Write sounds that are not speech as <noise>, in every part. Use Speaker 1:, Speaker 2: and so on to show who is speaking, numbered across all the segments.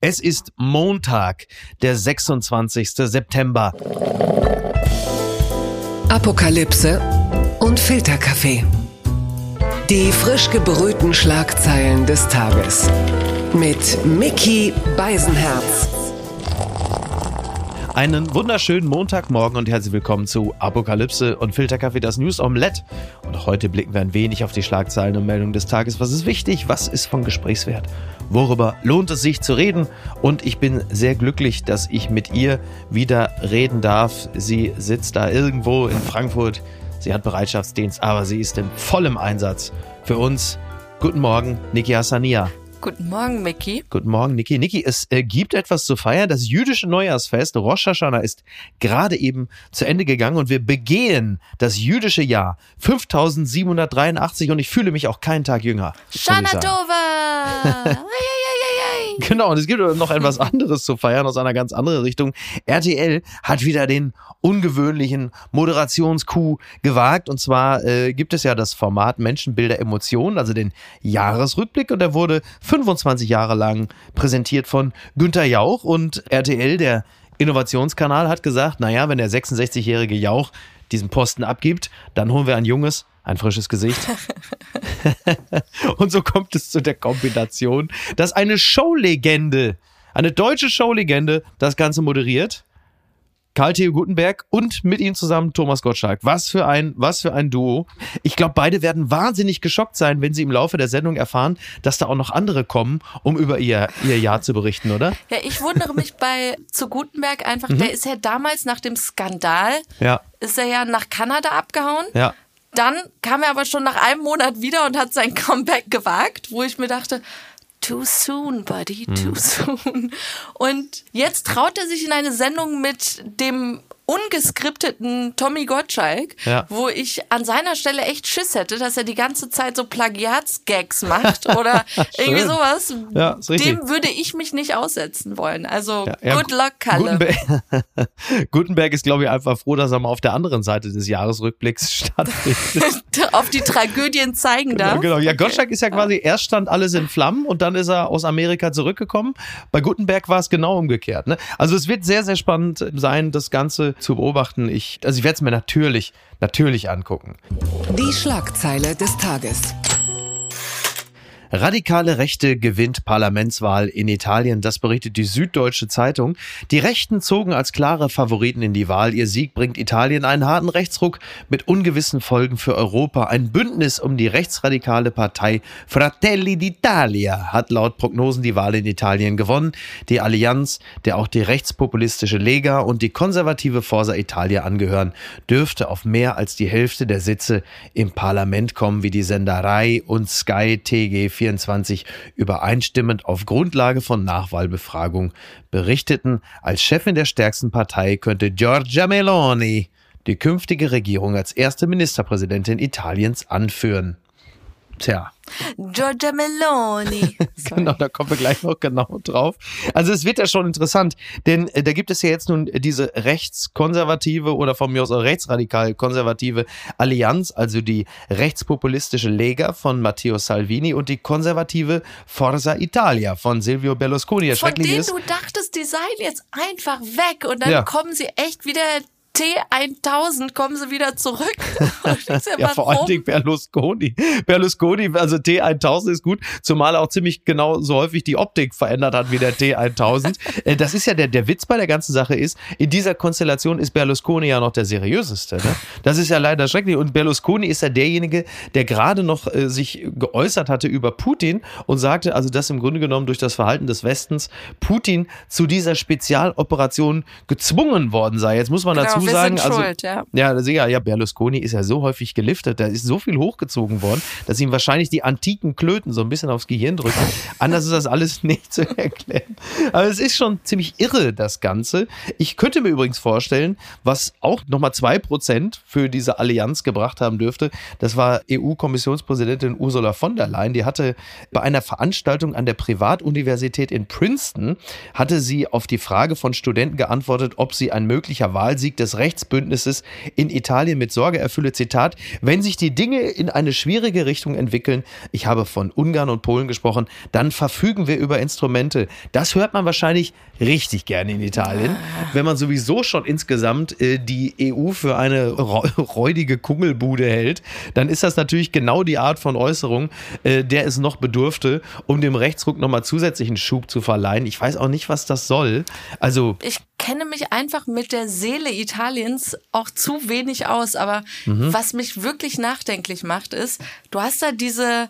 Speaker 1: Es ist Montag, der 26. September.
Speaker 2: Apokalypse und Filterkaffee. Die frisch gebrühten Schlagzeilen des Tages. Mit Mickey Beisenherz.
Speaker 1: Einen wunderschönen Montagmorgen und herzlich willkommen zu Apokalypse und Filterkaffee, das News Omelette. Und heute blicken wir ein wenig auf die Schlagzeilen und Meldungen des Tages. Was ist wichtig? Was ist von Gesprächswert? Worüber lohnt es sich zu reden? Und ich bin sehr glücklich, dass ich mit ihr wieder reden darf. Sie sitzt da irgendwo in Frankfurt. Sie hat Bereitschaftsdienst, aber sie ist in vollem Einsatz für uns. Guten Morgen, Niki Hassania.
Speaker 3: Guten Morgen, Mickey.
Speaker 1: Guten Morgen, Niki. Niki, es äh, gibt etwas zu feiern. Das jüdische Neujahrsfest Rosh Hashanah ist gerade eben zu Ende gegangen und wir begehen das jüdische Jahr 5783 und ich fühle mich auch keinen Tag jünger.
Speaker 3: Shana Tova! <laughs> <laughs>
Speaker 1: Genau, und es gibt noch etwas anderes zu feiern aus einer ganz anderen Richtung. RTL hat wieder den ungewöhnlichen Moderationskuh gewagt. Und zwar äh, gibt es ja das Format Menschenbilder Emotionen, also den Jahresrückblick. Und der wurde 25 Jahre lang präsentiert von Günter Jauch. Und RTL, der Innovationskanal, hat gesagt, naja, wenn der 66-jährige Jauch diesen Posten abgibt, dann holen wir ein junges, ein frisches Gesicht. <laughs> und so kommt es zu der Kombination, dass eine Showlegende, eine deutsche Showlegende das Ganze moderiert. Karl Theo Gutenberg und mit ihm zusammen Thomas Gottschalk. Was für ein, was für ein Duo. Ich glaube, beide werden wahnsinnig geschockt sein, wenn sie im Laufe der Sendung erfahren, dass da auch noch andere kommen, um über ihr, ihr Jahr zu berichten, oder?
Speaker 3: Ja, ich wundere mich bei zu Gutenberg einfach, mhm. der ist ja damals nach dem Skandal,
Speaker 1: ja.
Speaker 3: ist er ja nach Kanada abgehauen.
Speaker 1: Ja.
Speaker 3: Dann kam er aber schon nach einem Monat wieder und hat sein Comeback gewagt, wo ich mir dachte, too soon, buddy, too hm. soon. Und jetzt traut er sich in eine Sendung mit dem ungeskripteten Tommy Gottschalk,
Speaker 1: ja.
Speaker 3: wo ich an seiner Stelle echt Schiss hätte, dass er die ganze Zeit so Plagiatsgags macht <laughs> oder irgendwie sowas.
Speaker 1: Ja,
Speaker 3: Dem würde ich mich nicht aussetzen wollen. Also ja, good luck, Kalle.
Speaker 1: Gutenberg, <laughs> Gutenberg ist, glaube ich, einfach froh, dass er mal auf der anderen Seite des Jahresrückblicks <laughs> stattfindet.
Speaker 3: auf die Tragödien zeigen darf.
Speaker 1: Genau, ja, Gottschalk ist ja quasi, erst stand alles in Flammen und dann ist er aus Amerika zurückgekommen. Bei Gutenberg war es genau umgekehrt. Ne? Also es wird sehr, sehr spannend sein, das Ganze zu beobachten. Ich, also ich werde es mir natürlich, natürlich angucken.
Speaker 2: Die Schlagzeile des Tages.
Speaker 1: Radikale Rechte gewinnt Parlamentswahl in Italien, das berichtet die Süddeutsche Zeitung. Die Rechten zogen als klare Favoriten in die Wahl. Ihr Sieg bringt Italien einen harten Rechtsruck mit ungewissen Folgen für Europa. Ein Bündnis um die rechtsradikale Partei Fratelli d'Italia hat laut Prognosen die Wahl in Italien gewonnen. Die Allianz, der auch die rechtspopulistische Lega und die konservative Forza Italia angehören, dürfte auf mehr als die Hälfte der Sitze im Parlament kommen, wie die Senderei und Sky TG4 24 übereinstimmend auf Grundlage von Nachwahlbefragung berichteten, als Chefin der stärksten Partei könnte Giorgia Meloni die künftige Regierung als erste Ministerpräsidentin Italiens anführen. Tja.
Speaker 3: Giorgia Meloni. <laughs>
Speaker 1: genau, da kommen wir gleich noch genau drauf. Also es wird ja schon interessant, denn äh, da gibt es ja jetzt nun diese rechtskonservative oder von mir aus auch rechtsradikal konservative Allianz, also die rechtspopulistische Lega von Matteo Salvini und die konservative Forza Italia von Silvio Berlusconi.
Speaker 3: Von denen ist, du dachtest, die seien jetzt einfach weg und dann ja. kommen sie echt wieder T1000 kommen sie wieder zurück. <laughs> <laughs>
Speaker 1: ja, vor allen Dingen Berlusconi. Berlusconi, also T1000 ist gut, zumal er auch ziemlich genau so häufig die Optik verändert hat wie der T1000. <laughs> Äh, das ist ja der, der Witz bei der ganzen Sache ist, in dieser Konstellation ist Berlusconi ja noch der seriöseste. Ne? Das ist ja leider schrecklich. Und Berlusconi ist ja derjenige, der gerade noch äh, sich geäußert hatte über Putin und sagte, also dass im Grunde genommen durch das Verhalten des Westens Putin zu dieser Spezialoperation gezwungen worden sei. Jetzt muss man genau. dazu dazu sagen,
Speaker 3: also schuld, ja. ja,
Speaker 1: ja, ja, Berlusconi ist ja so häufig geliftet, da ist so viel hochgezogen worden, dass ihm wahrscheinlich die antiken Klöten so ein bisschen aufs Gehirn drücken. Anders ist das alles <laughs> nicht zu erklären. Aber es ist schon ziemlich irre, das Ganze. Ich könnte mir übrigens vorstellen, was auch nochmal zwei Prozent für diese Allianz gebracht haben dürfte, das war EU-Kommissionspräsidentin Ursula von der Leyen. Die hatte bei einer Veranstaltung an der Privatuniversität in Princeton, hatte sie auf die Frage von Studenten geantwortet, ob sie ein möglicher Wahlsieg des Rechtsbündnisses in Italien mit Sorge erfülle. Zitat, wenn sich die Dinge in eine schwierige Richtung entwickeln, ich habe von Ungarn und Polen gesprochen, dann verfügen wir über Instrumente. Das hört man wahrscheinlich richtig gerne in Italien, wenn man sowieso schon insgesamt äh, die EU für eine <laughs> räudige Kungelbude hält, dann ist das natürlich genau die Art von Äußerung, äh, der es noch bedurfte, um dem Rechtsruck nochmal zusätzlichen Schub zu verleihen. Ich weiß auch nicht, was das soll. Also.
Speaker 3: Ich kenne mich einfach mit der Seele Italiens auch zu wenig aus, aber mhm. was mich wirklich nachdenklich macht, ist, du hast da diese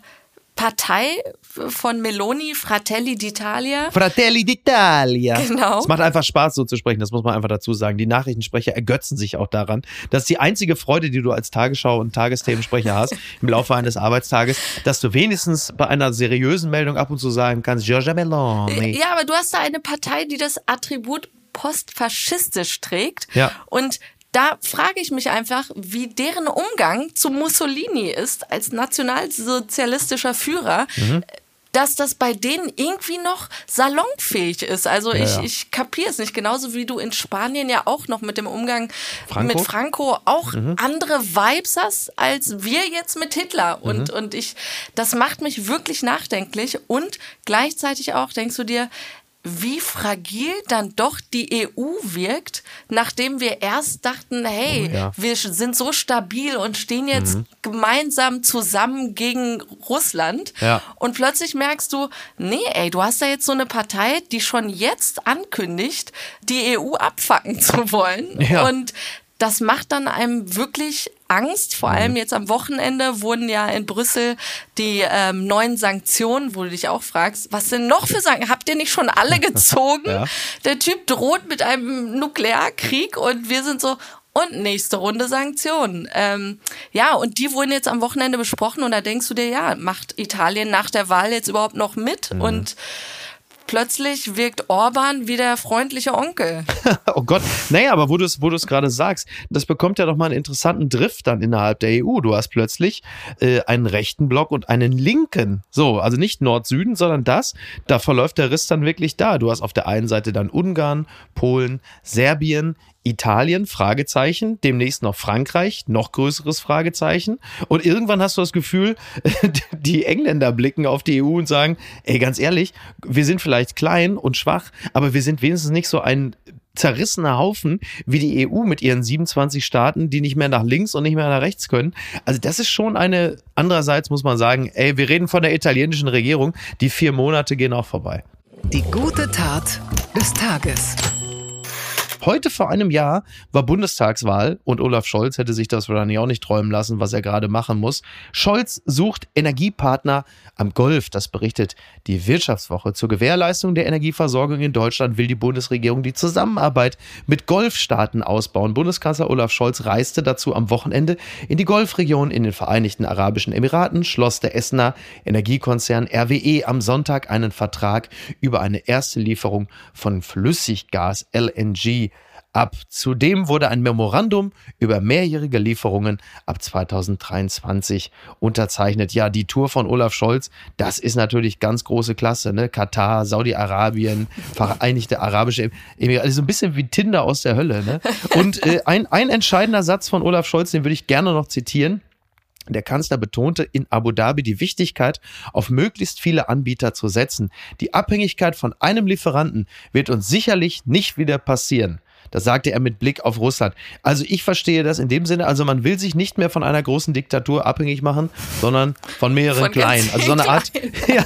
Speaker 3: Partei von Meloni, Fratelli d'Italia.
Speaker 1: Fratelli d'Italia.
Speaker 3: Genau.
Speaker 1: Es macht einfach Spaß, so zu sprechen, das muss man einfach dazu sagen. Die Nachrichtensprecher ergötzen sich auch daran. Das ist die einzige Freude, die du als Tagesschau- und Tagesthemensprecher hast <laughs> im Laufe eines Arbeitstages, dass du wenigstens bei einer seriösen Meldung ab und zu sagen kannst, Giorgia Meloni.
Speaker 3: Ja, aber du hast da eine Partei, die das Attribut postfaschistisch trägt.
Speaker 1: Ja.
Speaker 3: Und da frage ich mich einfach, wie deren Umgang zu Mussolini ist als nationalsozialistischer Führer. Mhm dass das bei denen irgendwie noch salonfähig ist. Also ja, ich, ja. ich kapiere es nicht. Genauso wie du in Spanien ja auch noch mit dem Umgang Franco? mit Franco auch mhm. andere Vibes hast, als wir jetzt mit Hitler. Und, mhm. und ich, das macht mich wirklich nachdenklich. Und gleichzeitig auch denkst du dir, wie fragil dann doch die EU wirkt, nachdem wir erst dachten, hey, oh, ja. wir sind so stabil und stehen jetzt mhm. gemeinsam zusammen gegen Russland.
Speaker 1: Ja.
Speaker 3: Und plötzlich merkst du, nee, ey, du hast da jetzt so eine Partei, die schon jetzt ankündigt, die EU abfacken <laughs> zu wollen.
Speaker 1: Ja.
Speaker 3: Und das macht dann einem wirklich Angst. Vor allem mhm. jetzt am Wochenende wurden ja in Brüssel die ähm, neuen Sanktionen, wo du dich auch fragst, was sind noch für Sanktionen? Habt ihr nicht schon alle <laughs> gezogen? ja. Der Typ droht mit einem Nuklearkrieg und wir sind so, und nächste Runde Sanktionen. Ähm, ja, und die wurden jetzt am Wochenende besprochen und da denkst du dir, ja, macht Italien nach der Wahl jetzt überhaupt noch mit? Mhm. Und plötzlich wirkt Orban wie der freundliche Onkel. <laughs>
Speaker 1: oh Gott. Naja, aber wo du es wo gerade sagst, das bekommt ja doch mal einen interessanten Drift dann innerhalb der EU. Du hast plötzlich äh, einen rechten Block und einen linken. So, also nicht Nord-Süden, sondern das. Da verläuft der Riss dann wirklich da. Du hast auf der einen Seite dann Ungarn, Polen, Serbien, Italien, Fragezeichen, demnächst noch Frankreich, noch größeres Fragezeichen. Und irgendwann hast du das Gefühl, <laughs> die Engländer blicken auf die EU und sagen, ey, ganz ehrlich, wir sind vielleicht klein und schwach, aber wir sind wenigstens nicht so ein zerrissener Haufen wie die EU mit ihren 27 Staaten, die nicht mehr nach links und nicht mehr nach rechts können. Also das ist schon eine, andererseits muss man sagen, ey, wir reden von der italienischen Regierung, die vier Monate gehen auch vorbei.
Speaker 2: Die gute Tat des Tages.
Speaker 1: Heute vor einem Jahr war Bundestagswahl und Olaf Scholz hätte sich das wahrscheinlich auch nicht träumen lassen, was er gerade machen muss. Scholz sucht Energiepartner am Golf. Das berichtet die Wirtschaftswoche. Zur Gewährleistung der Energieversorgung in Deutschland will die Bundesregierung die Zusammenarbeit mit Golfstaaten ausbauen. Bundeskanzler Olaf Scholz reiste dazu am Wochenende in die Golfregion in den Vereinigten Arabischen Emiraten, schloss der Essener Energiekonzern RWE am Sonntag einen Vertrag über eine erste Lieferung von Flüssiggas LNG ab. Zudem wurde ein Memorandum über mehrjährige Lieferungen ab 2023 unterzeichnet. Ja, die Tour von Olaf Scholz, das ist natürlich ganz große Klasse. Ne? Katar, Saudi-Arabien, Vereinigte Arabische Emirate, also ein bisschen wie Tinder aus der Hölle. Ne? Und äh, ein, ein entscheidender Satz von Olaf Scholz, den würde ich gerne noch zitieren. Der Kanzler betonte in Abu Dhabi die Wichtigkeit, auf möglichst viele Anbieter zu setzen. Die Abhängigkeit von einem Lieferanten wird uns sicherlich nicht wieder passieren. Das sagte er mit Blick auf Russland. Also ich verstehe das in dem Sinne, also man will sich nicht mehr von einer großen Diktatur abhängig machen, sondern von mehreren von kleinen. Also so eine Art, <laughs> ja,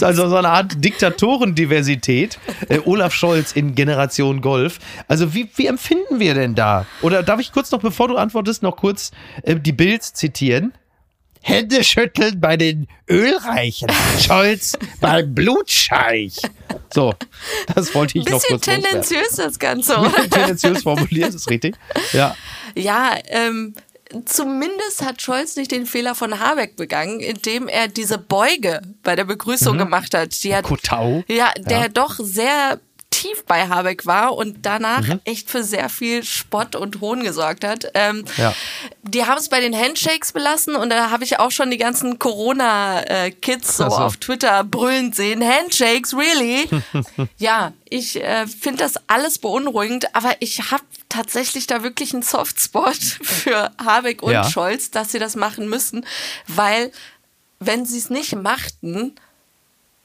Speaker 1: also so eine Art Diktatorendiversität. Äh, Olaf Scholz in Generation Golf. Also wie, wie empfinden wir denn da? Oder darf ich kurz noch, bevor du antwortest, noch kurz äh, die Bild zitieren? Hände schütteln bei den Ölreichen. <laughs> Scholz beim Blutscheich. So, das wollte ich noch kurz
Speaker 3: Bisschen tendenziös das Ganze, oder?
Speaker 1: tendenziös formuliert, ist richtig. Ja.
Speaker 3: Ja, ähm, zumindest hat Scholz nicht den Fehler von Habeck begangen, indem er diese Beuge bei der Begrüßung mhm. gemacht hat. Die hat
Speaker 1: Kotau.
Speaker 3: Ja, der ja. doch sehr tief bei Habeck war und danach mhm. echt für sehr viel Spott und Hohn gesorgt hat. Ähm, ja. Die haben es bei den Handshakes belassen und da habe ich auch schon die ganzen Corona-Kids so, so, auf Twitter brüllen sehen. Handshakes, really? <laughs> ja, ich äh, finde das alles beunruhigend, aber ich habe tatsächlich da wirklich einen Softspot <laughs> für Habeck und ja. Scholz, dass sie das machen müssen, weil wenn sie es nicht machten,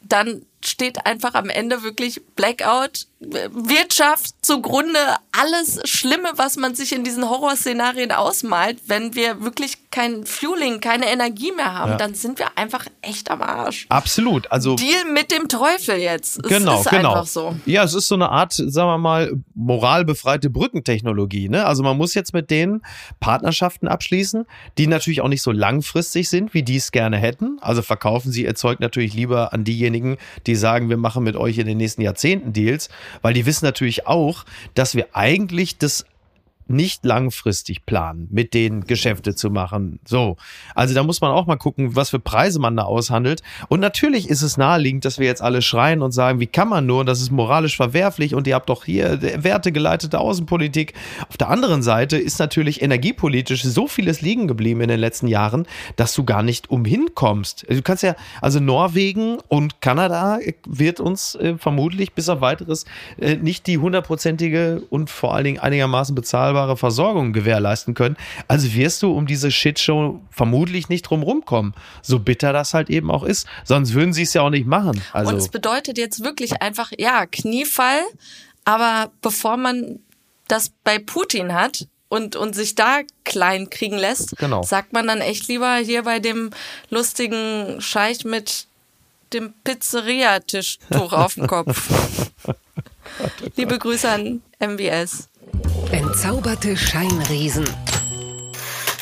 Speaker 3: dann steht einfach am Ende wirklich Blackout, Wirtschaft zugrunde, alles Schlimme, was man sich in diesen Horrorszenarien ausmalt. Wenn wir wirklich kein Fueling, keine Energie mehr haben, ja. dann sind wir einfach echt am Arsch.
Speaker 1: Absolut. Also
Speaker 3: Deal mit dem Teufel jetzt.
Speaker 1: Es genau, ist genau. einfach so. Ja, es ist so eine Art, sagen wir mal, moralbefreite Brückentechnologie. Ne? Also man muss jetzt mit denen Partnerschaften abschließen, die natürlich auch nicht so langfristig sind, wie die es gerne hätten. Also verkaufen sie ihr Zeug natürlich lieber an diejenigen, die die sagen, wir machen mit euch in den nächsten Jahrzehnten Deals, weil die wissen natürlich auch, dass wir eigentlich das nicht langfristig planen, mit denen Geschäfte zu machen. So. Also da muss man auch mal gucken, was für Preise man da aushandelt. Und natürlich ist es naheliegend, dass wir jetzt alle schreien und sagen, wie kann man nur, das ist moralisch verwerflich und ihr habt doch hier wertegeleitete Außenpolitik. Auf der anderen Seite ist natürlich energiepolitisch so vieles liegen geblieben in den letzten Jahren, dass du gar nicht umhin kommst. Du kannst ja, also Norwegen und Kanada wird uns äh, vermutlich bis auf weiteres äh, nicht die hundertprozentige und vor allen Dingen einigermaßen bezahlbare bezahlbare Versorgung gewährleisten können. Also wirst du um diese Shitshow vermutlich nicht drum rumkommen. So bitter das halt eben auch ist. Sonst würden sie es ja auch nicht machen. Also
Speaker 3: Und es bedeutet jetzt wirklich einfach, ja, Kniefall. Aber bevor man das bei Putin hat, und, und sich da klein kriegen lässt, genau. sagt man dann echt lieber hier bei dem lustigen Scheich mit dem Pizzeria-Tischtuch <laughs> auf dem Kopf. <laughs> Liebe Grüße an MWS.
Speaker 2: Entzauberte Scheinriesen.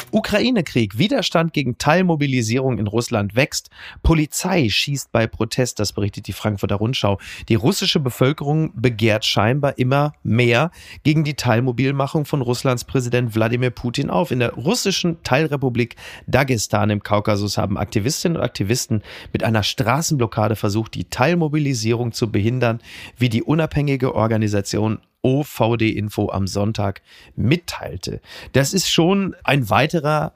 Speaker 1: Ukraine-Krieg. Widerstand gegen Teilmobilisierung in Russland wächst. Polizei schießt bei Protest, das berichtet die Frankfurter Rundschau. Die russische Bevölkerung begehrt scheinbar immer mehr gegen die Teilmobilmachung von Russlands Präsident Wladimir Putin auf. In der russischen Teilrepublik Dagestan im Kaukasus haben Aktivistinnen und Aktivisten mit einer Straßenblockade versucht, die Teilmobilisierung zu behindern, wie die unabhängige Organisation OVD Info am Sonntag mitteilte. Das ist schon ein weiterer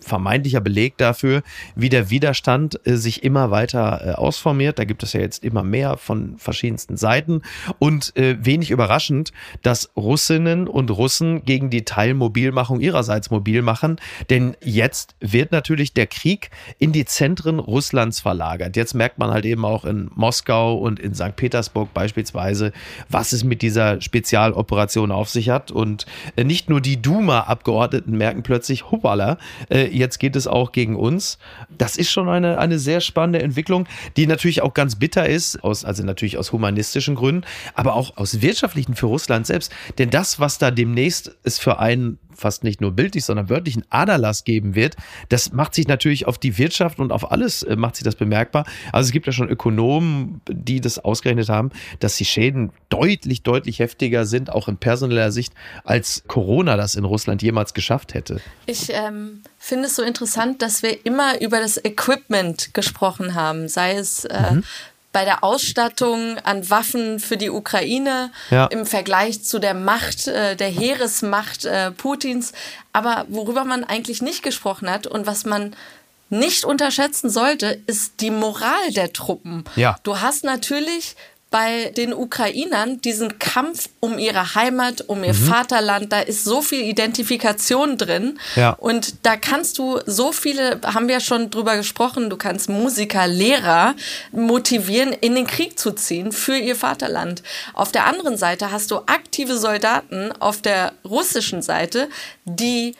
Speaker 1: vermeintlicher Beleg dafür, wie der Widerstand äh, sich immer weiter äh, ausformiert. Da gibt es ja jetzt immer mehr von verschiedensten Seiten und äh, wenig überraschend, dass Russinnen und Russen gegen die Teilmobilmachung ihrerseits mobil machen, denn jetzt wird natürlich der Krieg in die Zentren Russlands verlagert. Jetzt merkt man halt eben auch in Moskau und in St. Petersburg beispielsweise, was es mit dieser Spezialoperation auf sich hat und äh, nicht nur die Duma-Abgeordneten merken plötzlich, hoppala, äh, jetzt geht es auch gegen uns. Das ist schon eine, eine sehr spannende Entwicklung, die natürlich auch ganz bitter ist, aus, also natürlich aus humanistischen Gründen, aber auch aus wirtschaftlichen für Russland selbst. Denn das, was da demnächst es für einen fast nicht nur bildlich, sondern wörtlichen Aderlass geben wird, das macht sich natürlich auf die Wirtschaft und auf alles äh, macht sich das bemerkbar. Also es gibt ja schon Ökonomen, die das ausgerechnet haben, dass die Schäden deutlich, deutlich heftiger sind, auch in personeller Sicht, als Corona das in Russland jemals geschafft hätte.
Speaker 3: Ich ähm, finde es so interessant, dass wir immer über das Equipment gesprochen haben, sei es äh, mhm bei der Ausstattung an Waffen für die Ukraine ja. im Vergleich zu der Macht, äh, der Heeresmacht äh, Putins. Aber worüber man eigentlich nicht gesprochen hat und was man nicht unterschätzen sollte, ist die Moral der Truppen. Ja. Du hast natürlich bei den Ukrainern diesen Kampf um ihre Heimat, um ihr mhm. Vaterland, da ist so viel Identifikation drin. Ja. Und da kannst du so viele, haben wir ja schon drüber gesprochen, du kannst Musiker, Lehrer motivieren, in den Krieg zu ziehen für ihr Vaterland. Auf der anderen Seite hast du aktive Soldaten auf der russischen Seite, die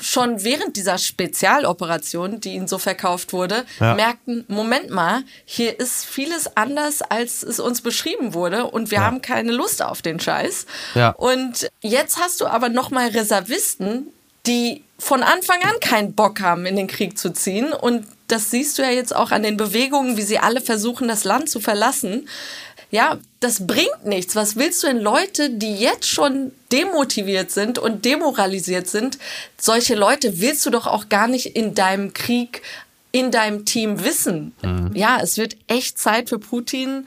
Speaker 3: schon während dieser Spezialoperation, die ihnen so verkauft wurde, ja. merkten, Moment mal, hier ist vieles anders, als es uns beschrieben wurde und wir ja. haben keine Lust auf den Scheiß. Ja. Und jetzt hast du aber nochmal Reservisten, die von Anfang an keinen Bock haben, in den Krieg zu ziehen. Und das siehst du ja jetzt auch an den Bewegungen, wie sie alle versuchen, das Land zu verlassen ja, das bringt nichts. Was willst du denn Leute, die jetzt schon demotiviert sind und demoralisiert sind, solche Leute willst du doch auch gar nicht in deinem Krieg, in deinem Team wissen. Mhm. Ja, es wird echt Zeit für Putin,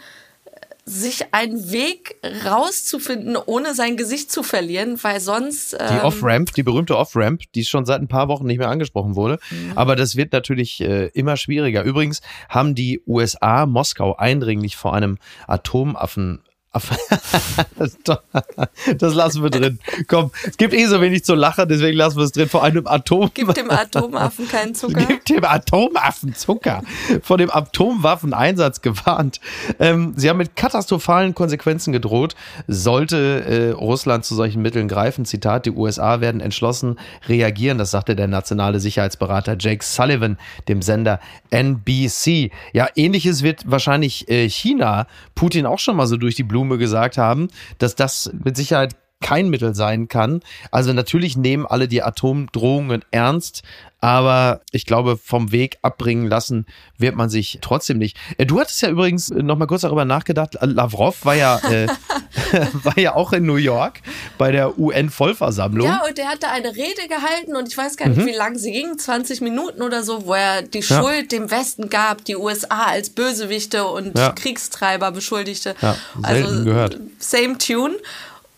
Speaker 3: sich einen Weg rauszufinden, ohne sein Gesicht zu verlieren, weil sonst.
Speaker 1: Die
Speaker 3: ähm,
Speaker 1: Off-Ramp, die berühmte Off-Ramp, die schon seit ein paar Wochen nicht mehr angesprochen wurde.
Speaker 3: Mhm.
Speaker 1: Aber das wird natürlich äh, immer schwieriger. Übrigens haben die USA Moskau eindringlich vor einem Atomaffen Aff- <laughs> das lassen wir drin. Komm, es gibt eh so wenig zu lachen, deswegen lassen wir es drin. Vor einem Atom.
Speaker 3: Gibt dem Atomaffen keinen <laughs> Zucker.
Speaker 1: Gibt dem Atomaffen Zucker. Vor dem Atomwaffeneinsatz gewarnt. Ähm, sie haben mit katastrophalen Konsequenzen gedroht, sollte äh, Russland zu solchen Mitteln greifen. Zitat, die USA werden entschlossen reagieren. Das sagte der nationale Sicherheitsberater Jake Sullivan dem Sender NBC. Ja, ähnliches wird wahrscheinlich äh, China Putin auch schon mal so durch die Blume gesagt haben, dass das mit Sicherheit kein Mittel sein kann. Also natürlich nehmen alle die Atomdrohungen ernst, aber ich glaube, vom Weg abbringen lassen wird man sich trotzdem nicht. Äh, Du hattest ja übrigens noch mal kurz darüber nachgedacht. Lavrov war ja, äh, <laughs> <laughs> war ja auch in New York bei der UN-Vollversammlung.
Speaker 3: Ja, und der hatte eine Rede gehalten und ich weiß gar nicht, wie lang sie ging, 20 Minuten oder so, wo er die
Speaker 1: Mhm. Ja.
Speaker 3: Schuld dem Westen gab, die USA als Bösewichte und
Speaker 1: Ja.
Speaker 3: Kriegstreiber beschuldigte.
Speaker 1: Ja, selten gehört.
Speaker 3: Same Tune.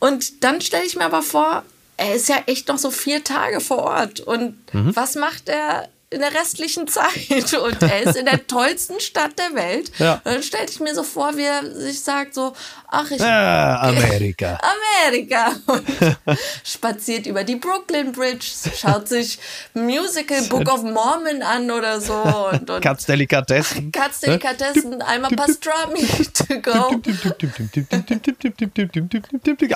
Speaker 3: Und dann stelle ich mir aber vor, er ist ja echt noch so vier Tage vor Ort. Und
Speaker 1: Mhm.
Speaker 3: was macht er in der restlichen Zeit? Und er ist in der tollsten Stadt der Welt.
Speaker 1: Ja.
Speaker 3: Und dann stelle ich mir so vor, wie er sich sagt so, ach, ich
Speaker 1: Ah, Amerika.
Speaker 3: Amerika und spaziert über die Brooklyn Bridge, schaut sich Musical Book of Mormon an oder so und, und
Speaker 1: Katzdelikatessen.
Speaker 3: Katzdelikatessen, einmal Pastrami to go.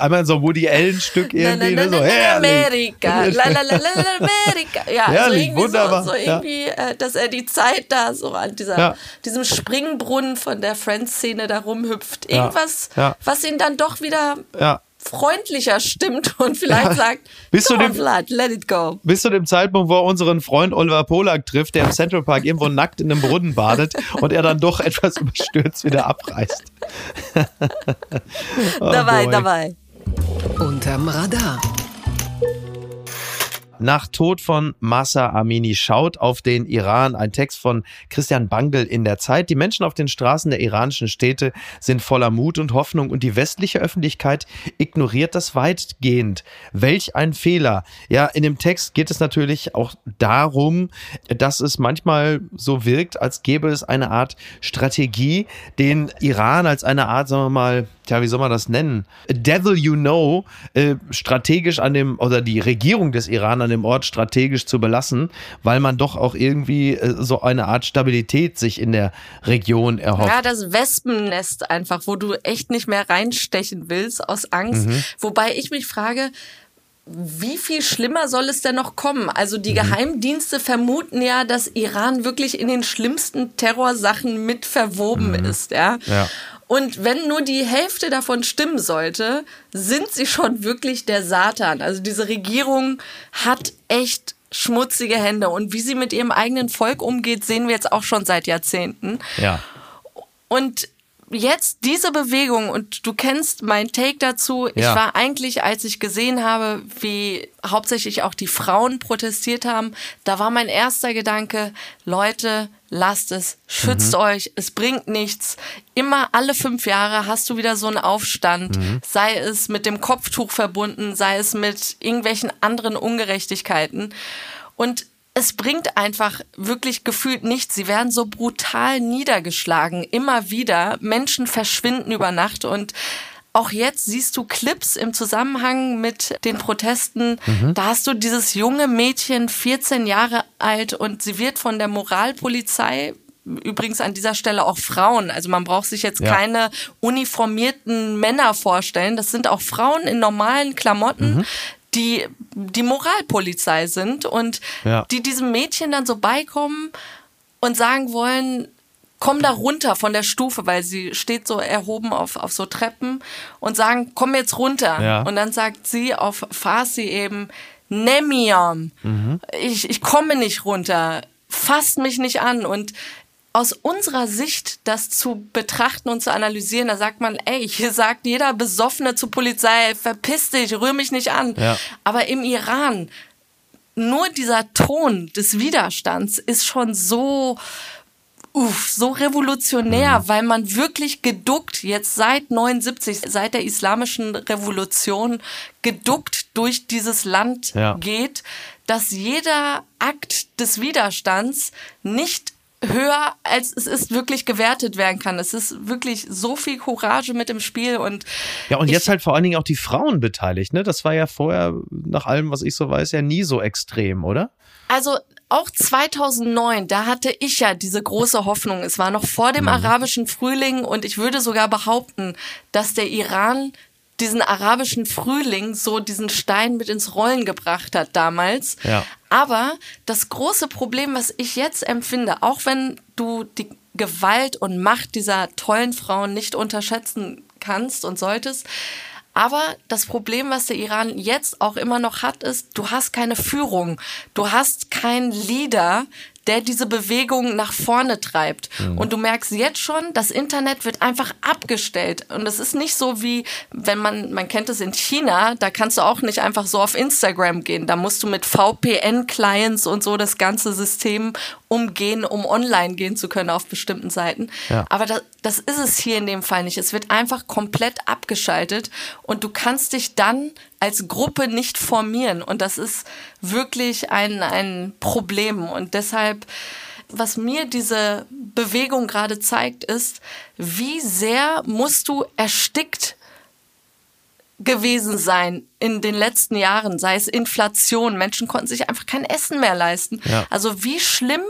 Speaker 1: Einmal so ein Woody Allen-Stück
Speaker 3: Na, na,
Speaker 1: irgendwie.
Speaker 3: na,
Speaker 1: ne? So,
Speaker 3: na, na,
Speaker 1: herrlich.
Speaker 3: Amerika, la la la la Amerika. Ja, also
Speaker 1: Herrlich,
Speaker 3: irgendwie
Speaker 1: wunderbar,
Speaker 3: so, so
Speaker 1: ja.
Speaker 3: irgendwie, äh, dass er die Zeit da so an dieser,
Speaker 1: Ja.
Speaker 3: diesem Springbrunnen von der Friends-Szene da rumhüpft.
Speaker 1: Ja,
Speaker 3: Irgendwas,
Speaker 1: ja.
Speaker 3: was ihn dann doch wieder
Speaker 1: Ja.
Speaker 3: freundlicher stimmt und vielleicht
Speaker 1: Ja.
Speaker 3: sagt, "Come on,
Speaker 1: dem-
Speaker 3: Vlad, let it go.
Speaker 1: Bis zu dem Zeitpunkt, wo er unseren Freund Oliver Polak trifft, der im Central Park irgendwo nackt in einem Brunnen badet <laughs> und er dann doch etwas überstürzt wieder abreißt. <laughs> Oh
Speaker 3: dabei,
Speaker 1: boy.
Speaker 3: dabei.
Speaker 2: Unterm Radar.
Speaker 1: Nach Tod von Massa Amini schaut auf den Iran ein Text von Christian Bangel in der Zeit. Die Menschen auf den Straßen der iranischen Städte sind voller Mut und Hoffnung und die westliche Öffentlichkeit ignoriert das weitgehend. Welch ein Fehler. Ja, in dem Text geht es natürlich auch darum, dass es manchmal so wirkt, als gäbe es eine Art Strategie, den Iran als eine Art, sagen wir mal, tja, wie soll man das nennen? A Devil you know, äh, strategisch an dem, oder die Regierung des Iran an dem Ort strategisch zu belassen, weil man doch auch irgendwie äh, so eine Art Stabilität sich in der Region erhofft.
Speaker 3: Ja, das Wespennest einfach, wo du echt nicht mehr reinstechen willst aus Angst. Wobei ich mich frage, wie viel schlimmer soll es denn noch kommen? Also die Geheimdienste vermuten ja, dass Iran wirklich in den schlimmsten Terrorsachen mit verwoben ist, ja.
Speaker 1: Ja.
Speaker 3: Und wenn nur die Hälfte davon stimmen sollte, sind sie schon wirklich der Satan. Also diese Regierung hat echt schmutzige Hände. Und wie sie mit ihrem eigenen Volk umgeht, sehen wir jetzt auch schon seit Jahrzehnten.
Speaker 1: Ja.
Speaker 3: Und jetzt diese Bewegung, und du kennst meinen Take dazu, ich
Speaker 1: Ja.
Speaker 3: war eigentlich, als ich gesehen habe, wie hauptsächlich auch die Frauen protestiert haben, da war mein erster Gedanke, Leute, lasst es, schützt
Speaker 1: Mhm.
Speaker 3: euch, es bringt nichts. Immer alle fünf Jahre hast du wieder so einen Aufstand,
Speaker 1: Mhm.
Speaker 3: sei es mit dem Kopftuch verbunden, sei es mit irgendwelchen anderen Ungerechtigkeiten. Und es bringt einfach wirklich gefühlt nichts. Sie werden so brutal niedergeschlagen, immer wieder. Menschen verschwinden über Nacht und auch jetzt siehst du Clips im Zusammenhang mit den Protesten. Da hast du dieses junge Mädchen, 14 Jahre alt, und sie wird von der Moralpolizei Übrigens an dieser Stelle auch Frauen. Also man braucht sich jetzt
Speaker 1: Ja.
Speaker 3: keine uniformierten Männer vorstellen. Das sind auch Frauen in normalen Klamotten, die die Moralpolizei sind und
Speaker 1: Ja.
Speaker 3: die diesem Mädchen dann so beikommen und sagen wollen, komm da runter von der Stufe, weil sie steht so erhoben auf, auf so Treppen und sagen, komm jetzt runter.
Speaker 1: Ja.
Speaker 3: Und dann sagt sie auf Farsi eben, Nemiam, ich, ich komme nicht runter, fasst mich nicht an. Und aus unserer Sicht das zu betrachten und zu analysieren, da sagt man, ey, hier sagt jeder Besoffene zur Polizei, verpiss dich, rühr mich nicht an.
Speaker 1: Ja.
Speaker 3: Aber im Iran, nur dieser Ton des Widerstands ist schon so uff, so revolutionär, mhm. weil man wirklich geduckt, jetzt seit 79, seit der islamischen Revolution, geduckt durch dieses Land ja. geht, dass jeder Akt des Widerstands nicht höher als es ist wirklich gewertet werden kann. Es ist wirklich so viel Courage mit im Spiel und
Speaker 1: ja und jetzt halt vor allen Dingen auch die Frauen beteiligt. Ne, das war ja vorher nach allem, was ich so weiß, ja nie so extrem, oder?
Speaker 3: Also auch 2009, da hatte ich ja diese große Hoffnung. Es war noch vor dem mhm. arabischen Frühling und ich würde sogar behaupten, dass der Iran diesen arabischen Frühling so diesen Stein mit ins Rollen gebracht hat damals. Ja. Aber das große Problem, was ich jetzt empfinde, auch wenn du die Gewalt und Macht dieser tollen Frauen nicht unterschätzen kannst und solltest, aber das Problem, was der Iran jetzt auch immer noch hat, ist, du hast keine Führung. Du hast keinen Leader, der diese Bewegung nach vorne treibt. Mhm. Und du merkst jetzt schon, das Internet wird einfach abgestellt. Und es ist nicht so wie, wenn man, man kennt es in China, da kannst du auch nicht einfach so auf Instagram gehen. Da musst du mit VPN-Clients und so das ganze System umgehen, um online gehen zu können auf bestimmten Seiten. Ja. Aber das, das ist es hier in dem Fall nicht. Es wird einfach komplett abgeschaltet und du kannst dich dann als Gruppe nicht formieren. Und das ist wirklich ein, ein Problem. Und deshalb, was mir diese Bewegung gerade zeigt, ist, wie sehr musst du erstickt gewesen sein in den letzten Jahren, sei es Inflation, Menschen konnten sich einfach kein Essen mehr leisten. Ja. Also wie schlimm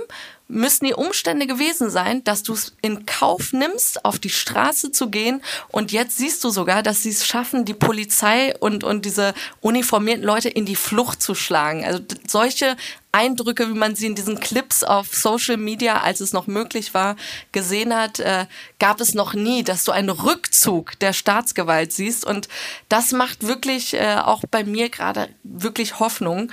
Speaker 3: müssen die Umstände gewesen sein, dass du es in Kauf nimmst, auf die Straße zu gehen. Und jetzt siehst du sogar, dass sie es schaffen, die Polizei und, und diese uniformierten Leute in die Flucht zu schlagen. Also solche Eindrücke, wie man sie in diesen Clips auf Social Media, als es noch möglich war, gesehen hat, äh, gab es noch nie, dass du einen Rückzug der Staatsgewalt siehst. Und das macht wirklich äh, auch bei mir gerade wirklich Hoffnung.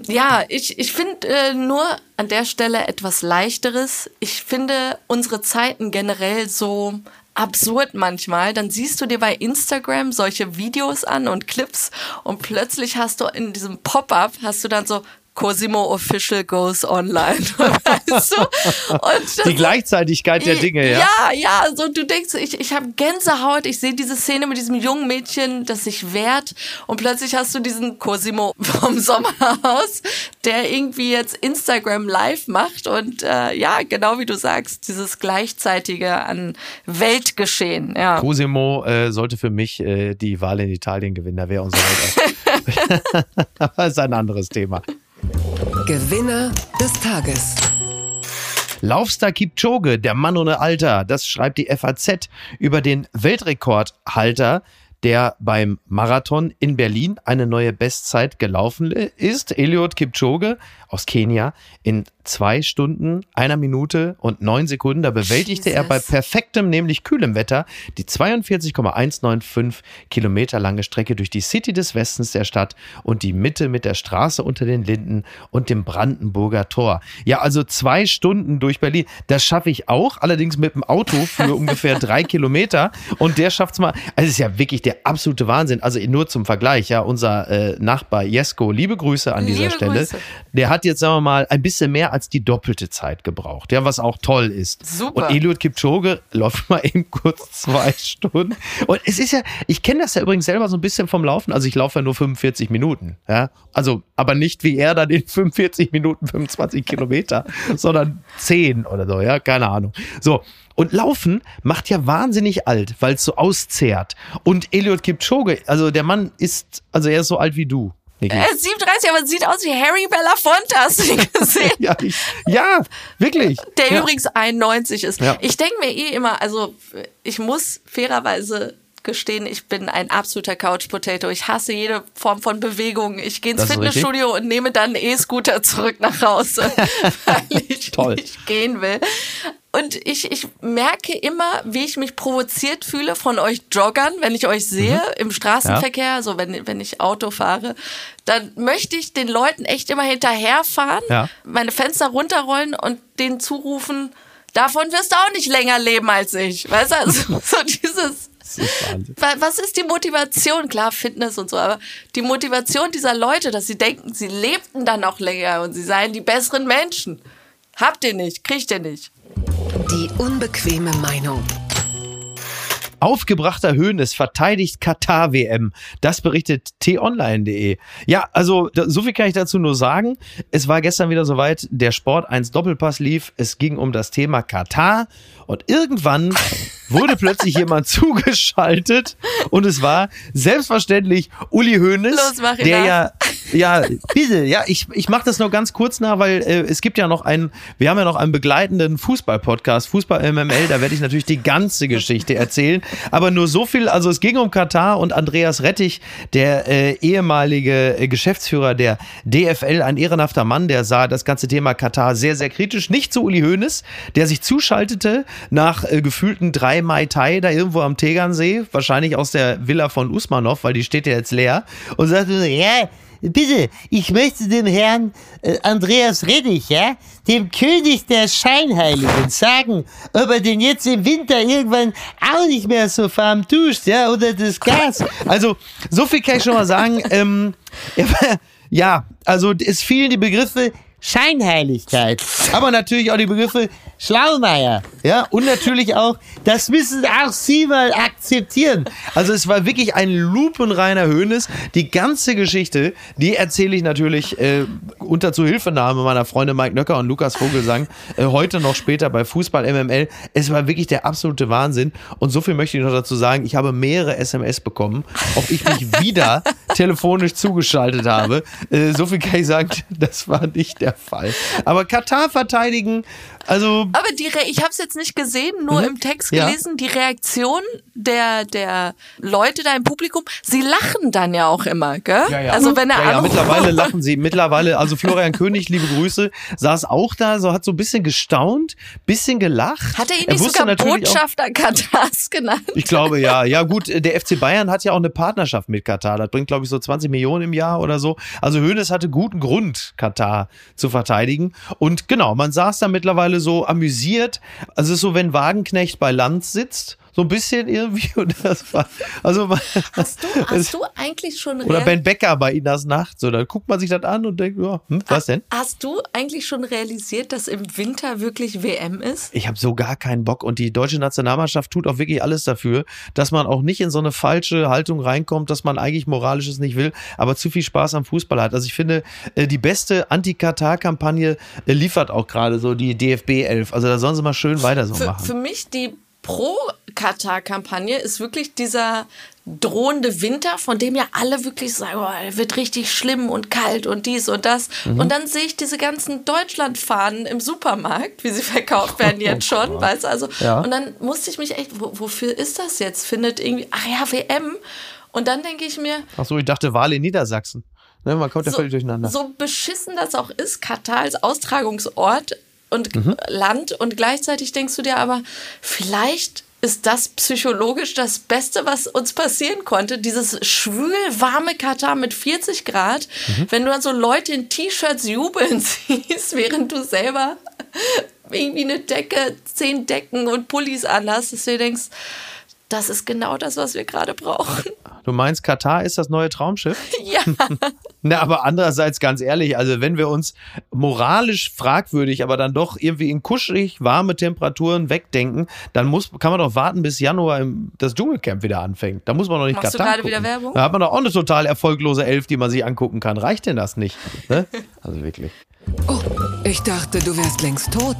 Speaker 3: Ja, ich, ich finde äh, nur an der Stelle etwas Leichteres. Ich finde unsere Zeiten generell so absurd manchmal. Dann siehst du dir bei Instagram solche Videos an und Clips und plötzlich hast du in diesem Pop-up, hast du dann so Cosimo Official goes online. <laughs> weißt
Speaker 1: du? Die Gleichzeitigkeit der Dinge, ja.
Speaker 3: Ja, ja, so du denkst, ich, ich habe Gänsehaut, ich sehe diese Szene mit diesem jungen Mädchen, das sich wehrt und plötzlich hast du diesen Cosimo <laughs> vom Sommerhaus, der irgendwie jetzt Instagram live macht und äh, ja, genau wie du sagst, dieses Gleichzeitige an Weltgeschehen. Ja.
Speaker 1: Cosimo äh, sollte für mich äh, die Wahl in Italien gewinnen, da wäre unser Welt. <laughs> Aber das ist ein anderes Thema.
Speaker 2: Gewinner des Tages.
Speaker 1: Laufstar Kipchoge, der Mann ohne Alter, das schreibt die FAZ über den Weltrekordhalter der beim Marathon in Berlin eine neue Bestzeit gelaufen ist. Eliot Kipchoge aus Kenia in zwei Stunden, einer Minute und neun Sekunden. Da bewältigte Jesus. er bei perfektem, nämlich kühlem Wetter, die 42,195 Kilometer lange Strecke durch die City des Westens der Stadt und die Mitte mit der Straße unter den Linden und dem Brandenburger Tor. Ja, also zwei Stunden durch Berlin. Das schaffe ich auch, allerdings mit dem Auto für <laughs> ungefähr drei Kilometer. Und der schafft es mal. Also es ist ja wirklich der absolute Wahnsinn. Also nur zum Vergleich, ja, unser äh, Nachbar Jesko, liebe Grüße an dieser liebe Stelle. Grüße. Der hat jetzt, sagen wir mal, ein bisschen mehr als die doppelte Zeit gebraucht, ja, was auch toll ist. Super. Und Eliud Kipchoge läuft mal eben kurz zwei <laughs> Stunden. Und es ist ja, ich kenne das ja übrigens selber so ein bisschen vom Laufen. Also ich laufe ja nur 45 Minuten, ja. Also, aber nicht wie er dann in 45 Minuten 25 Kilometer, <laughs> sondern 10 oder so, ja, keine Ahnung. So. Und Laufen macht ja wahnsinnig alt, weil es so auszehrt. Und Eliud Kipchoge, also der Mann ist, also er ist so alt wie du.
Speaker 3: Er ist 37, aber sieht aus wie Harry Belafonte, hast du ihn <laughs> gesehen?
Speaker 1: ja, ich, ja, wirklich.
Speaker 3: Der
Speaker 1: ja.
Speaker 3: übrigens 91 ist. Ja. Ich denke mir eh immer, also ich muss fairerweise gestehen, ich bin ein absoluter Couch Potato. Ich hasse jede Form von Bewegung. Ich gehe ins Fitnessstudio und nehme dann einen E-Scooter zurück nach Hause, <laughs> weil ich Toll. nicht gehen will. Und ich, ich merke immer, wie ich mich provoziert fühle von euch Joggern, wenn ich euch sehe mhm. im Straßenverkehr, ja. so wenn, wenn ich Auto fahre, dann möchte ich den Leuten echt immer hinterherfahren, ja. meine Fenster runterrollen und denen zurufen, davon wirst du auch nicht länger leben als ich. Weißt du, also <laughs> so dieses. Was ist die Motivation? Klar, Fitness und so, aber die Motivation dieser Leute, dass sie denken, sie lebten dann auch länger und sie seien die besseren Menschen. Habt ihr nicht, kriegt ihr nicht.
Speaker 2: Die unbequeme Meinung.
Speaker 1: Aufgebrachter Höhnes verteidigt Katar-WM. Das berichtet t-online.de. Ja, also so viel kann ich dazu nur sagen. Es war gestern wieder soweit, der Sport 1 Doppelpass lief. Es ging um das Thema Katar und irgendwann <laughs> wurde plötzlich jemand <laughs> zugeschaltet und es war selbstverständlich Uli Hoeneß,
Speaker 3: Los,
Speaker 1: der
Speaker 3: nach.
Speaker 1: ja ja, bitte, ja, ich, ich mache das nur ganz kurz nach, weil äh, es gibt ja noch einen, wir haben ja noch einen begleitenden Fußball-Podcast, Fußball MML, da werde ich natürlich die ganze Geschichte erzählen, aber nur so viel, also es ging um Katar und Andreas Rettich, der äh, ehemalige äh, Geschäftsführer der DFL, ein ehrenhafter Mann, der sah das ganze Thema Katar sehr, sehr kritisch, nicht zu Uli Hoeneß, der sich zuschaltete nach äh, gefühlten drei Mai Tai da irgendwo am Tegernsee, wahrscheinlich aus der Villa von Usmanov, weil die steht ja jetzt leer, und sagte, so, ja, Bitte, ich möchte dem Herrn äh, Andreas Reddich, ja, dem König der Scheinheiligen, sagen, ob er denn jetzt im Winter irgendwann auch nicht mehr so warm duscht, ja, oder das Gas. Also, so viel kann ich schon mal sagen. Ähm, <laughs> ja, also es fielen die Begriffe Scheinheiligkeit, aber natürlich auch die Begriffe Schlaumeier, ja, und natürlich auch, das müssen auch Sie mal akzeptieren. Also es war wirklich ein lupenreiner Höhnes. Die ganze Geschichte, die erzähle ich natürlich äh, unter Zuhilfenahme meiner Freunde Mike Nöcker und Lukas Vogelsang äh, heute noch später bei Fußball MML. Es war wirklich der absolute Wahnsinn. Und so viel möchte ich noch dazu sagen. Ich habe mehrere SMS bekommen, ob ich mich wieder <laughs> telefonisch zugeschaltet habe. Äh, so viel kann ich sagen, das war nicht der Fall. Aber Katar verteidigen, also
Speaker 3: Aber die Re ich habe es jetzt nicht gesehen, nur im Text
Speaker 1: Mhm. Ja.
Speaker 3: gelesen, die Reaktion der, der Leute da im Publikum, sie lachen dann ja auch immer, gell? Also wenn er
Speaker 1: ja, ja, mittlerweile <laughs> lachen sie. Mittlerweile, also Florian König, liebe Grüße, saß auch da, so hat so ein bisschen gestaunt, bisschen gelacht.
Speaker 3: Hat er ihn nicht
Speaker 1: wusste
Speaker 3: sogar
Speaker 1: natürlich auch-
Speaker 3: Botschafter Katars <laughs> genannt?
Speaker 1: Ich glaube ja. Ja gut, der FC Bayern hat ja auch eine Partnerschaft mit Katar. Das bringt glaube ich so 20 Millionen im Jahr oder so. Also Hoeneß hatte guten Grund, Katar zu verteidigen. Und genau, man saß da mittlerweile so amüsiert. Also es ist so, wenn Wagenknecht bei Land sitzt. So ein bisschen irgendwie. <laughs> Und das war, also
Speaker 3: Hast <laughs> du, hast du eigentlich schon
Speaker 1: oder Ben Becker bei Inas Nacht. So, dann guckt man sich das an und denkt, ja, hm, was denn?
Speaker 3: Hast du eigentlich schon realisiert, dass im Winter wirklich WM ist?
Speaker 1: Ich habe so gar keinen Bock und die deutsche Nationalmannschaft tut auch wirklich alles dafür, dass man auch nicht in so eine falsche Haltung reinkommt, dass man eigentlich moralisches nicht will, aber zu viel Spaß am Fußball hat. Also ich finde, äh, die beste Anti-Katar-Kampagne äh, liefert auch gerade so die DFB 11. Also da sollen sie mal schön weiter so
Speaker 3: Für,
Speaker 1: machen.
Speaker 3: für mich die Pro-Katar-Kampagne ist wirklich dieser drohende Winter, von dem ja alle wirklich sagen, oh, wird richtig schlimm und kalt und dies und das.
Speaker 1: Mhm.
Speaker 3: Und dann sehe ich diese ganzen Deutschlandfahnen im Supermarkt, wie sie verkauft werden <laughs> jetzt schon, weißt? Also,
Speaker 1: Ja.
Speaker 3: und dann musste ich mich echt, wo, wofür ist das jetzt? Findet irgendwie, ach ja, WM. Und dann denke ich mir,
Speaker 1: Ach so, ich dachte Wahl in Niedersachsen. Ne, man kommt ja völlig durcheinander.
Speaker 3: so beschissen das auch ist, Katar als Austragungsort und
Speaker 1: Mhm.
Speaker 3: Land und gleichzeitig denkst du dir aber, vielleicht ist das psychologisch das Beste, was uns passieren konnte. Dieses schwül warme Katar mit 40 Grad,
Speaker 1: Mhm.
Speaker 3: wenn du dann so Leute in T-Shirts jubeln <laughs> siehst, während du selber irgendwie eine Decke, zehn Decken und Pullis anhast, dass du dir denkst, das ist genau das, was wir gerade brauchen.
Speaker 1: Du meinst, Katar ist das neue Traumschiff? <laughs>
Speaker 3: ja. <laughs>
Speaker 1: Na, aber andererseits ganz ehrlich, also wenn wir uns moralisch fragwürdig, aber dann doch irgendwie in kuschelig warme Temperaturen wegdenken, dann muss, kann man doch warten, bis Januar im, das Dschungelcamp wieder anfängt. Da muss man doch nicht
Speaker 3: Machst du
Speaker 1: Katar
Speaker 3: gerade
Speaker 1: gucken.
Speaker 3: wieder Werbung?
Speaker 1: Da hat man doch auch eine total erfolglose Elf, die man sich angucken kann. Reicht denn das nicht? Ne? <laughs> Also wirklich.
Speaker 2: Oh, ich dachte, du wärst längst tot.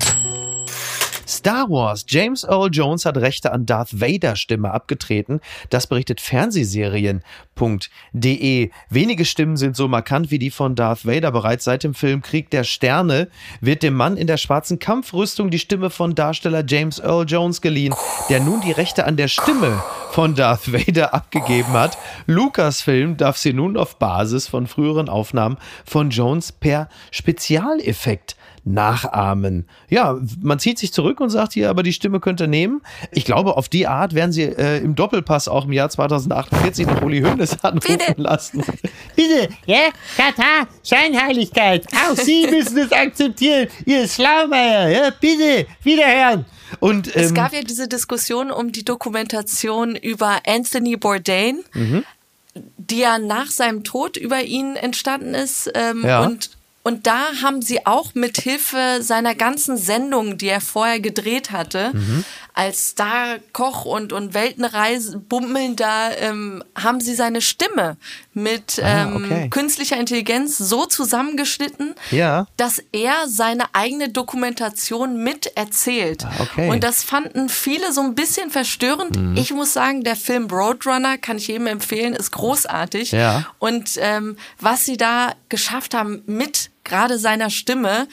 Speaker 1: Star Wars. James Earl Jones hat Rechte an Darth Vader Stimme abgetreten. Das berichtet Fernsehserien.de. Wenige Stimmen sind so markant wie die von Darth Vader. Bereits seit dem Film Krieg der Sterne wird dem Mann in der schwarzen Kampfrüstung die Stimme von Darsteller James Earl Jones geliehen, der nun die Rechte an der Stimme von Darth Vader abgegeben hat. Lucasfilm darf sie nun auf Basis von früheren Aufnahmen von Jones per Spezialeffekt nachahmen. Ja, man zieht sich zurück und sagt hier, aber die Stimme könnte nehmen. Ich glaube, auf die Art werden sie äh, im Doppelpass auch im Jahr 2048 noch Uli Hoeneß <laughs> anrufen
Speaker 3: Bitte.
Speaker 1: lassen. <laughs> Bitte, ja, Katar, Scheinheiligkeit, auch Sie <laughs> müssen es akzeptieren, ihr Schlaumeier, ja, bitte, wiederhören. Und,
Speaker 3: Es
Speaker 1: ähm,
Speaker 3: gab ja diese Diskussion um die Dokumentation über Anthony Bourdain,
Speaker 1: Mhm.
Speaker 3: die ja nach seinem Tod über ihn entstanden ist. Ähm,
Speaker 1: Ja.
Speaker 3: Und Und da haben sie auch mit Hilfe seiner ganzen Sendungen, die er vorher gedreht hatte,
Speaker 1: Mhm.
Speaker 3: Als Star-Koch und, und Weltenreise bummeln, da ähm, haben sie seine Stimme mit
Speaker 1: Ah,
Speaker 3: ähm,
Speaker 1: okay.
Speaker 3: künstlicher Intelligenz so zusammengeschnitten,
Speaker 1: Ja.
Speaker 3: dass er seine eigene Dokumentation mit erzählt.
Speaker 1: Ah, okay.
Speaker 3: Und das fanden viele so ein bisschen verstörend.
Speaker 1: Mhm.
Speaker 3: Ich muss sagen, der Film Roadrunner kann ich jedem empfehlen, ist großartig.
Speaker 1: Ja.
Speaker 3: Und ähm, was sie da geschafft haben mit gerade seiner Stimme,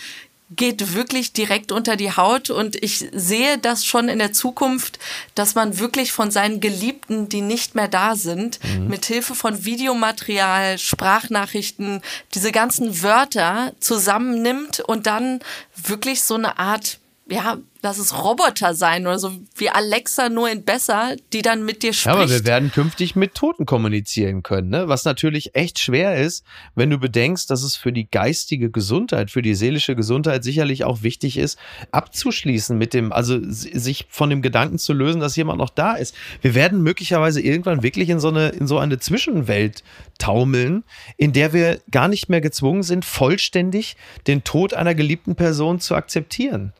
Speaker 3: geht wirklich direkt unter die Haut und ich sehe das schon in der Zukunft, dass man wirklich von seinen Geliebten, die nicht mehr da sind, mit Hilfe von Videomaterial, Sprachnachrichten, diese ganzen Wörter zusammennimmt und dann wirklich so eine Art ja, lass es Roboter sein oder so wie Alexa nur in besser, die dann mit dir
Speaker 1: Ja,
Speaker 3: spricht.
Speaker 1: aber wir werden künftig mit Toten kommunizieren können, ne? was natürlich echt schwer ist, wenn du bedenkst, dass es für die geistige Gesundheit, für die seelische Gesundheit sicherlich auch wichtig ist, abzuschließen mit dem, also sich von dem Gedanken zu lösen, dass jemand noch da ist. Wir werden möglicherweise irgendwann wirklich in so eine, in so eine Zwischenwelt taumeln, in der wir gar nicht mehr gezwungen sind, vollständig den Tod einer geliebten Person zu akzeptieren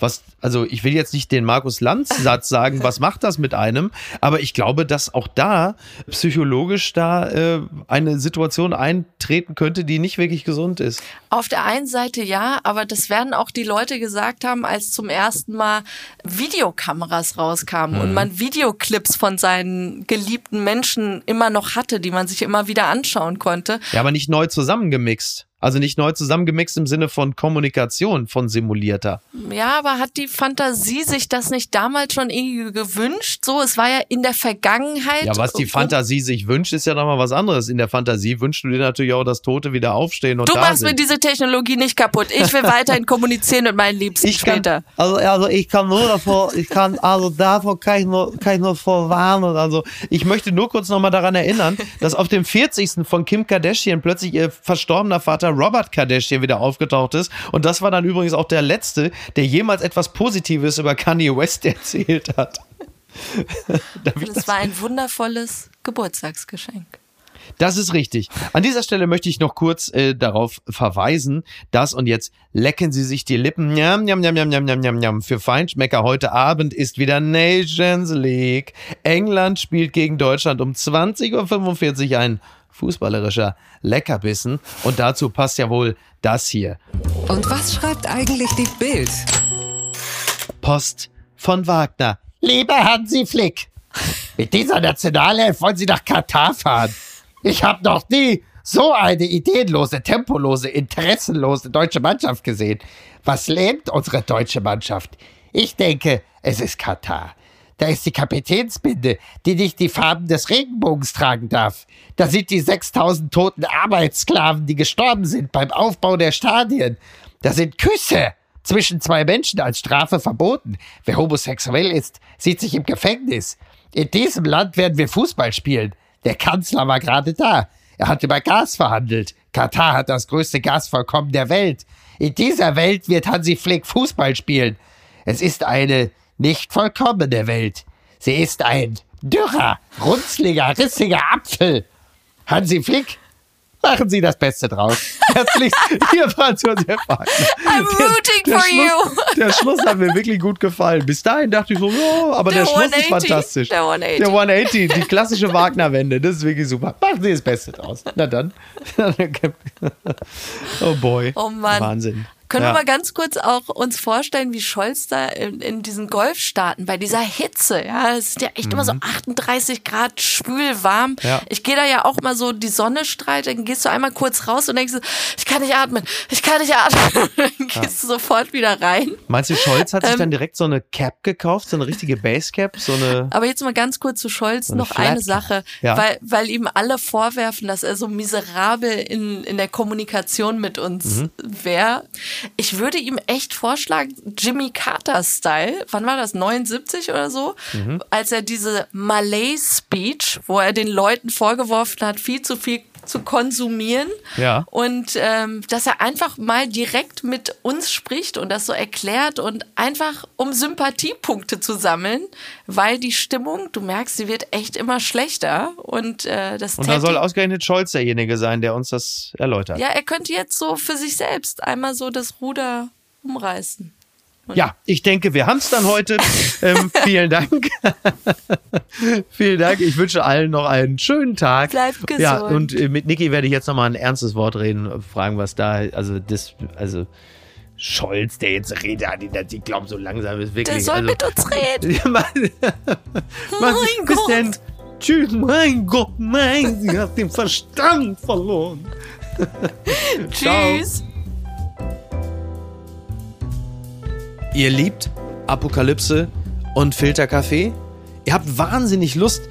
Speaker 1: was, also ich will jetzt nicht den Markus Lanz-Satz sagen, was macht das mit einem, aber ich glaube, dass auch da psychologisch da äh, eine Situation eintreten könnte, die nicht wirklich gesund ist.
Speaker 3: Auf der einen Seite ja, aber das werden auch die Leute gesagt haben, als zum ersten Mal Videokameras rauskamen und man Videoclips von seinen geliebten Menschen immer noch hatte, die man sich immer wieder anschauen konnte.
Speaker 1: Ja, aber nicht neu zusammengemixt. Also nicht neu zusammengemixt im Sinne von Kommunikation, von simulierter.
Speaker 3: Ja, aber hat die Fantasie sich das nicht damals schon irgendwie gewünscht? So, es war ja in der Vergangenheit.
Speaker 1: Ja, was die Fantasie sich wünscht, ist ja nochmal was anderes. In der Fantasie wünschst du dir natürlich auch, dass Tote wieder aufstehen und
Speaker 3: Du
Speaker 1: da
Speaker 3: machst
Speaker 1: sind.
Speaker 3: mir diese Technologie nicht kaputt. Ich will <laughs> weiterhin kommunizieren mit meinen Liebsten
Speaker 4: Ich kann,
Speaker 3: später.
Speaker 4: also, also ich kann nur davor, ich kann, also davor kann ich nur, kann ich nur vorwarnen.
Speaker 1: Also ich möchte nur kurz nochmal daran erinnern, dass auf dem 40. von Kim Kardashian plötzlich ihr verstorbener Vater Robert Kardashian wieder aufgetaucht ist. Und das war dann übrigens auch der letzte, der jemals etwas Positives über Kanye West <laughs> erzählt hat. <laughs>
Speaker 3: Es war ein wundervolles Geburtstagsgeschenk.
Speaker 1: Das ist richtig. An dieser Stelle möchte ich noch kurz äh, darauf verweisen, dass und jetzt lecken Sie sich die Lippen. Njam, njam, njam, njam, njam, njam, njam. Für Feinschmecker heute Abend ist wieder Nations League. England spielt gegen Deutschland um 20.45 Uhr ein fußballerischer Leckerbissen. Und dazu passt ja wohl das hier.
Speaker 2: Und was schreibt eigentlich die Bild?
Speaker 1: Post von Wagner.
Speaker 4: Lieber Hansi Flick, mit dieser Nationalelf wollen Sie nach Katar fahren. Ich habe noch nie so eine ideenlose, tempolose, interessenlose deutsche Mannschaft gesehen. Was lähmt unsere deutsche Mannschaft? Ich denke, es ist Katar. Da ist die Kapitänsbinde, die nicht die Farben des Regenbogens tragen darf. Da sind die 6000 toten Arbeitssklaven, die gestorben sind beim Aufbau der Stadien. Da sind Küsse zwischen zwei Menschen als Strafe verboten. Wer homosexuell ist, sieht sich im Gefängnis. In diesem Land werden wir Fußball spielen. Der Kanzler war gerade da. Er hat über Gas verhandelt. Katar hat das größte Gasvorkommen der Welt. In dieser Welt wird Hansi Flick Fußball spielen. Es ist eine nicht vollkommene Welt. Sie ist ein dürrer, runzliger, rissiger Apfel. Hansi Flick, machen Sie das Beste draus. <laughs>
Speaker 1: Herzlichst, hier Franz Josef Wagner.
Speaker 3: I'm rooting
Speaker 1: der
Speaker 3: for
Speaker 1: Schluss, Der Schluss hat mir wirklich gut gefallen. Bis dahin dachte ich so, ja, aber der,
Speaker 3: Der
Speaker 1: Schluss ist
Speaker 3: 180,
Speaker 1: fantastisch.
Speaker 3: der 180.
Speaker 1: Der 180, die klassische Wagner-Wende, das ist wirklich super. Machen Sie das Beste draus. Na dann. <laughs> <laughs> oh boy.
Speaker 3: Oh Mann.
Speaker 1: Wahnsinn.
Speaker 3: Können
Speaker 1: Ja.
Speaker 3: wir mal ganz kurz auch uns vorstellen, wie Scholz da in, in diesen Golfstaaten bei dieser Hitze, ja, es ist ja echt immer so 38 Grad schwül warm.
Speaker 1: Mhm. Ja.
Speaker 3: Ich gehe da ja auch mal so, die Sonne strahlt, dann gehst du einmal kurz raus und denkst, ich kann nicht atmen, ich kann nicht atmen. <laughs> dann gehst du sofort wieder rein.
Speaker 1: Meinst du, Scholz hat sich
Speaker 3: Ähm,
Speaker 1: dann direkt so eine Cap gekauft, so eine richtige Basecap, so eine.
Speaker 3: Aber jetzt mal ganz kurz zu Scholz
Speaker 1: eine
Speaker 3: noch eine
Speaker 1: Flatcap.
Speaker 3: Sache,
Speaker 1: Ja.
Speaker 3: weil, weil ihm alle vorwerfen, dass er so miserabel in, in der Kommunikation mit uns
Speaker 1: Mhm.
Speaker 3: wäre. Ich würde ihm echt vorschlagen, Jimmy Carter-Style, wann war das, 79 oder so,
Speaker 1: Mhm.
Speaker 3: als er diese Malay-Speech, wo er den Leuten vorgeworfen hat, viel zu viel zu konsumieren.
Speaker 1: Ja.
Speaker 3: Und ähm, dass er einfach mal direkt mit uns spricht und das so erklärt und einfach um Sympathiepunkte zu sammeln, weil die Stimmung, du merkst, sie wird echt immer schlechter. Und äh, das
Speaker 1: Und da soll ausgerechnet Scholz derjenige sein, der uns das erläutert.
Speaker 3: ja, er könnte jetzt so für sich selbst einmal so das Ruder umreißen.
Speaker 1: Ja, ich denke, wir haben es dann heute. ähm, <laughs> vielen Dank. <laughs> vielen Dank. Ich wünsche allen noch einen schönen Tag.
Speaker 3: Bleibt gesund.
Speaker 1: Ja, und äh, mit Niki werde ich jetzt nochmal ein ernstes Wort reden, äh, fragen, was da, also das, also Scholz, der jetzt redet, die, die glauben so langsam ist wirklich.
Speaker 3: Der soll
Speaker 1: also,
Speaker 3: mit uns reden. <laughs> Mein
Speaker 1: bis
Speaker 3: Gott.
Speaker 1: denn. Tschüss, mein Gott, mein, sie hat den Verstand verloren.
Speaker 3: Tschüss.
Speaker 1: Ihr liebt Apokalypse und Filterkaffee? Ihr habt wahnsinnig Lust,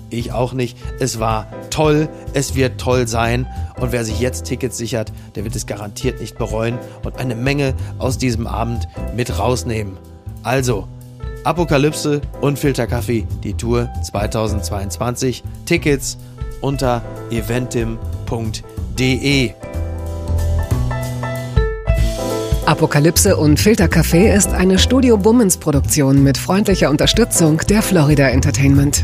Speaker 1: ich auch nicht. Es war toll, es wird toll sein und wer sich jetzt Tickets sichert, der wird es garantiert nicht bereuen und eine Menge aus diesem Abend mit rausnehmen. Also, Apokalypse und Filterkaffee, die Tour 2022. Tickets unter eventim.de.
Speaker 2: Apokalypse und Filtercafé ist eine Studio Bummens Produktion mit freundlicher Unterstützung der Florida Entertainment.